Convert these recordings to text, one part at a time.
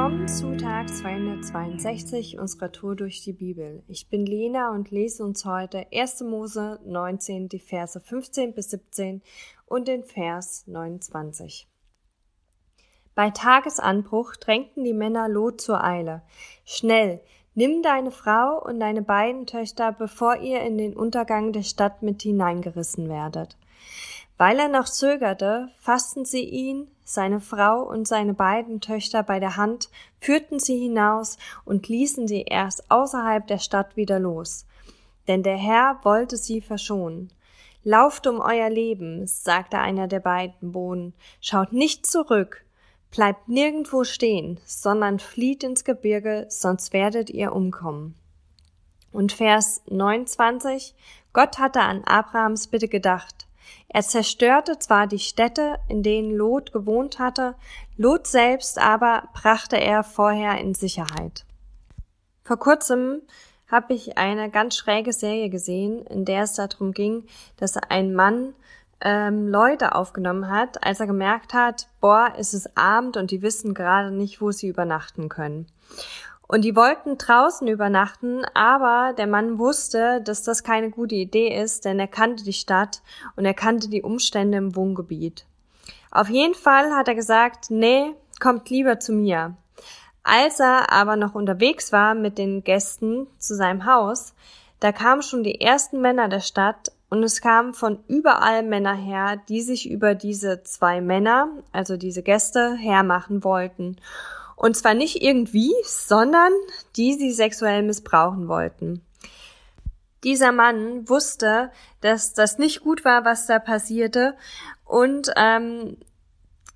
Willkommen zu Tag 262 unserer Tour durch die Bibel. Ich bin Lena und lese uns heute 1. Mose 19, die Verse 15 bis 17 und den Vers 29. Bei Tagesanbruch drängten die Männer Lot zur Eile. Schnell, nimm deine Frau und deine beiden Töchter, bevor ihr in den Untergang der Stadt mit hineingerissen werdet. Weil er noch zögerte, fassten sie ihn, seine Frau und seine beiden Töchter bei der Hand, führten sie hinaus und ließen sie erst außerhalb der Stadt wieder los. Denn der Herr wollte sie verschonen. Lauft um euer Leben, sagte einer der beiden Bohnen, schaut nicht zurück, bleibt nirgendwo stehen, sondern flieht ins Gebirge, sonst werdet ihr umkommen. Und Vers 29, Gott hatte an Abrahams Bitte gedacht, er zerstörte zwar die Städte, in denen Lot gewohnt hatte, Lot selbst aber brachte er vorher in Sicherheit. Vor kurzem habe ich eine ganz schräge Serie gesehen, in der es darum ging, dass ein Mann ähm, Leute aufgenommen hat, als er gemerkt hat, boah, es ist Abend und die wissen gerade nicht, wo sie übernachten können. Und die wollten draußen übernachten, aber der Mann wusste, dass das keine gute Idee ist, denn er kannte die Stadt und er kannte die Umstände im Wohngebiet. Auf jeden Fall hat er gesagt, nee, kommt lieber zu mir. Als er aber noch unterwegs war mit den Gästen zu seinem Haus, da kamen schon die ersten Männer der Stadt und es kamen von überall Männer her, die sich über diese zwei Männer, also diese Gäste, hermachen wollten. Und zwar nicht irgendwie, sondern die sie sexuell missbrauchen wollten. Dieser Mann wusste, dass das nicht gut war, was da passierte. Und ähm,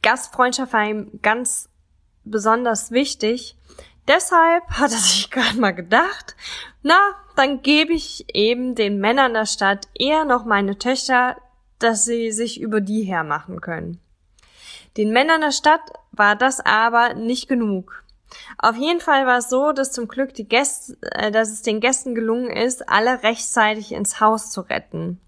Gastfreundschaft war ihm ganz besonders wichtig. Deshalb hat er sich gerade mal gedacht, na, dann gebe ich eben den Männern der Stadt eher noch meine Töchter, dass sie sich über die hermachen können. Den Männern der Stadt war das aber nicht genug. Auf jeden Fall war es so, dass zum Glück die Gäste, äh, dass es den Gästen gelungen ist, alle rechtzeitig ins Haus zu retten.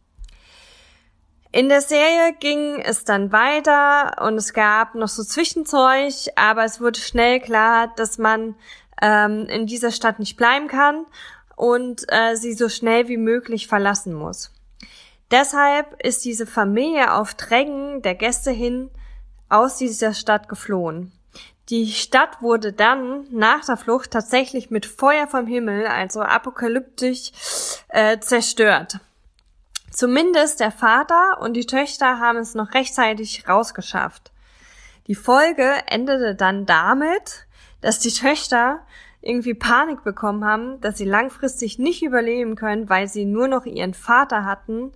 In der Serie ging es dann weiter und es gab noch so Zwischenzeug, aber es wurde schnell klar, dass man ähm, in dieser Stadt nicht bleiben kann und äh, sie so schnell wie möglich verlassen muss. Deshalb ist diese Familie auf Drängen der Gäste hin aus dieser Stadt geflohen. Die Stadt wurde dann nach der Flucht tatsächlich mit Feuer vom Himmel, also apokalyptisch, äh, zerstört. Zumindest der Vater und die Töchter haben es noch rechtzeitig rausgeschafft. Die Folge endete dann damit, dass die Töchter irgendwie Panik bekommen haben, dass sie langfristig nicht überleben können, weil sie nur noch ihren Vater hatten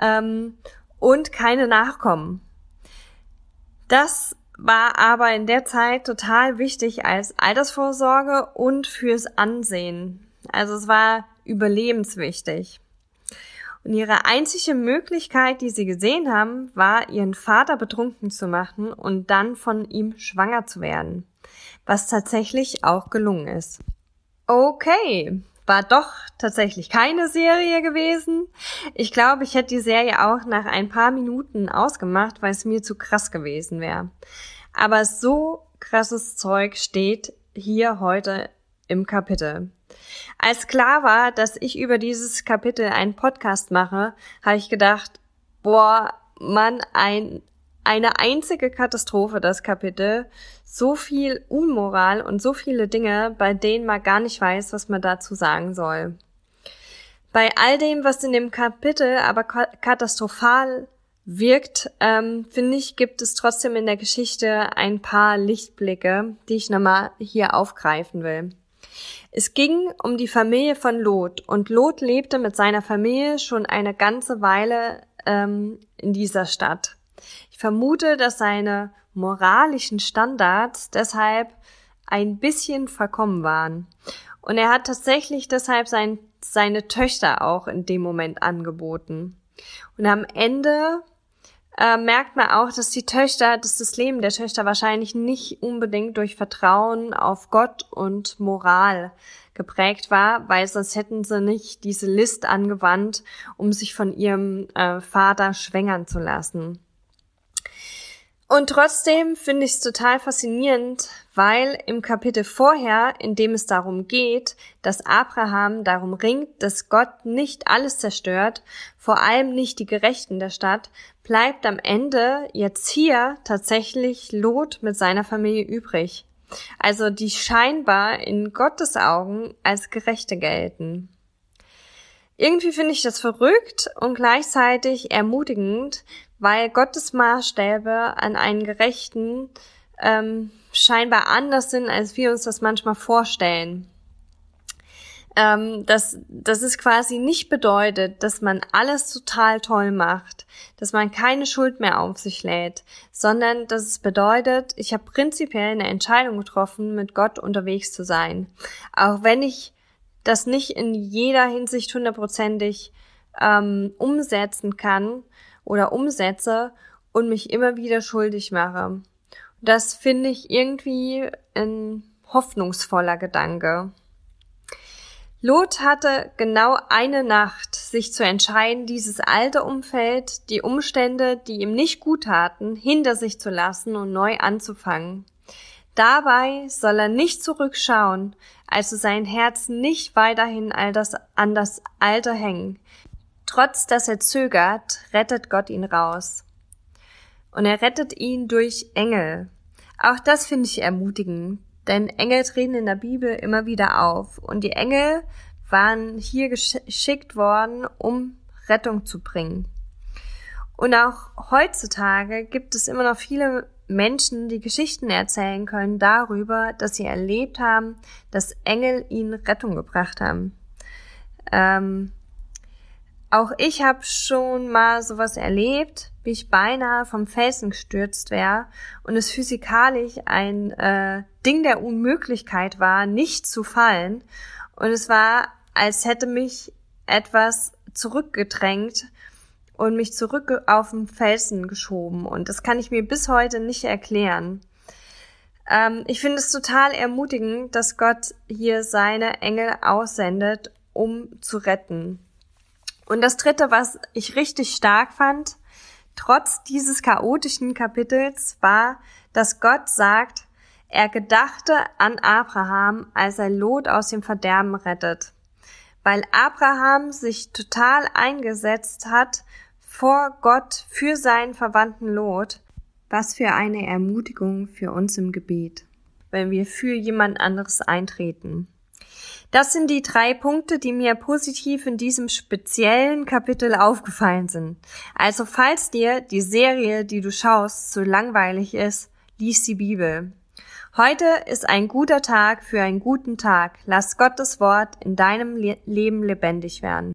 ähm, und keine Nachkommen. Das war aber in der Zeit total wichtig als Altersvorsorge und fürs Ansehen. Also es war überlebenswichtig. Und ihre einzige Möglichkeit, die sie gesehen haben, war, ihren Vater betrunken zu machen und dann von ihm schwanger zu werden. Was tatsächlich auch gelungen ist. Okay, war doch tatsächlich keine Serie gewesen. Ich glaube, ich hätte die Serie auch nach ein paar Minuten ausgemacht, weil es mir zu krass gewesen wäre. Aber so krasses Zeug steht hier heute im Kapitel. Als klar war, dass ich über dieses Kapitel einen Podcast mache, habe ich gedacht, boah, Mann, ein eine einzige Katastrophe, das Kapitel. So viel Unmoral und so viele Dinge, bei denen man gar nicht weiß, was man dazu sagen soll. Bei all dem, was in dem Kapitel aber katastrophal wirkt, ähm, finde ich, gibt es trotzdem in der Geschichte ein paar Lichtblicke, die ich nochmal hier aufgreifen will. Es ging um die Familie von Lot und Lot lebte mit seiner Familie schon eine ganze Weile ähm, in dieser Stadt vermute, dass seine moralischen Standards deshalb ein bisschen verkommen waren. Und er hat tatsächlich deshalb sein, seine Töchter auch in dem Moment angeboten. Und am Ende äh, merkt man auch, dass die Töchter, dass das Leben der Töchter wahrscheinlich nicht unbedingt durch Vertrauen auf Gott und Moral geprägt war, weil sonst hätten sie nicht diese List angewandt, um sich von ihrem äh, Vater schwängern zu lassen. Und trotzdem finde ich es total faszinierend, weil im Kapitel vorher, in dem es darum geht, dass Abraham darum ringt, dass Gott nicht alles zerstört, vor allem nicht die Gerechten der Stadt, bleibt am Ende jetzt hier tatsächlich Lot mit seiner Familie übrig. Also die scheinbar in Gottes Augen als Gerechte gelten. Irgendwie finde ich das verrückt und gleichzeitig ermutigend, weil Gottes Maßstäbe an einen Gerechten ähm, scheinbar anders sind, als wir uns das manchmal vorstellen. Ähm, dass, dass es quasi nicht bedeutet, dass man alles total toll macht, dass man keine Schuld mehr auf sich lädt, sondern dass es bedeutet, ich habe prinzipiell eine Entscheidung getroffen, mit Gott unterwegs zu sein. Auch wenn ich das nicht in jeder Hinsicht hundertprozentig ähm, umsetzen kann, oder umsetze und mich immer wieder schuldig mache. Das finde ich irgendwie ein hoffnungsvoller Gedanke. Lot hatte genau eine Nacht, sich zu entscheiden, dieses alte Umfeld, die Umstände, die ihm nicht gut taten, hinter sich zu lassen und neu anzufangen. Dabei soll er nicht zurückschauen, also sein Herz nicht weiterhin an das Alte hängen, Trotz dass er zögert, rettet Gott ihn raus. Und er rettet ihn durch Engel. Auch das finde ich ermutigend, denn Engel treten in der Bibel immer wieder auf. Und die Engel waren hier geschickt worden, um Rettung zu bringen. Und auch heutzutage gibt es immer noch viele Menschen, die Geschichten erzählen können darüber, dass sie erlebt haben, dass Engel ihnen Rettung gebracht haben. Ähm, auch ich habe schon mal sowas erlebt, wie ich beinahe vom Felsen gestürzt wäre und es physikalisch ein äh, Ding der Unmöglichkeit war, nicht zu fallen. Und es war, als hätte mich etwas zurückgedrängt und mich zurück auf den Felsen geschoben. Und das kann ich mir bis heute nicht erklären. Ähm, ich finde es total ermutigend, dass Gott hier seine Engel aussendet, um zu retten. Und das dritte, was ich richtig stark fand, trotz dieses chaotischen Kapitels, war, dass Gott sagt, er gedachte an Abraham, als er Lot aus dem Verderben rettet. Weil Abraham sich total eingesetzt hat vor Gott für seinen Verwandten Lot. Was für eine Ermutigung für uns im Gebet, wenn wir für jemand anderes eintreten. Das sind die drei Punkte, die mir positiv in diesem speziellen Kapitel aufgefallen sind. Also falls dir die Serie, die du schaust, zu langweilig ist, lies die Bibel. Heute ist ein guter Tag für einen guten Tag. Lass Gottes Wort in deinem Le Leben lebendig werden.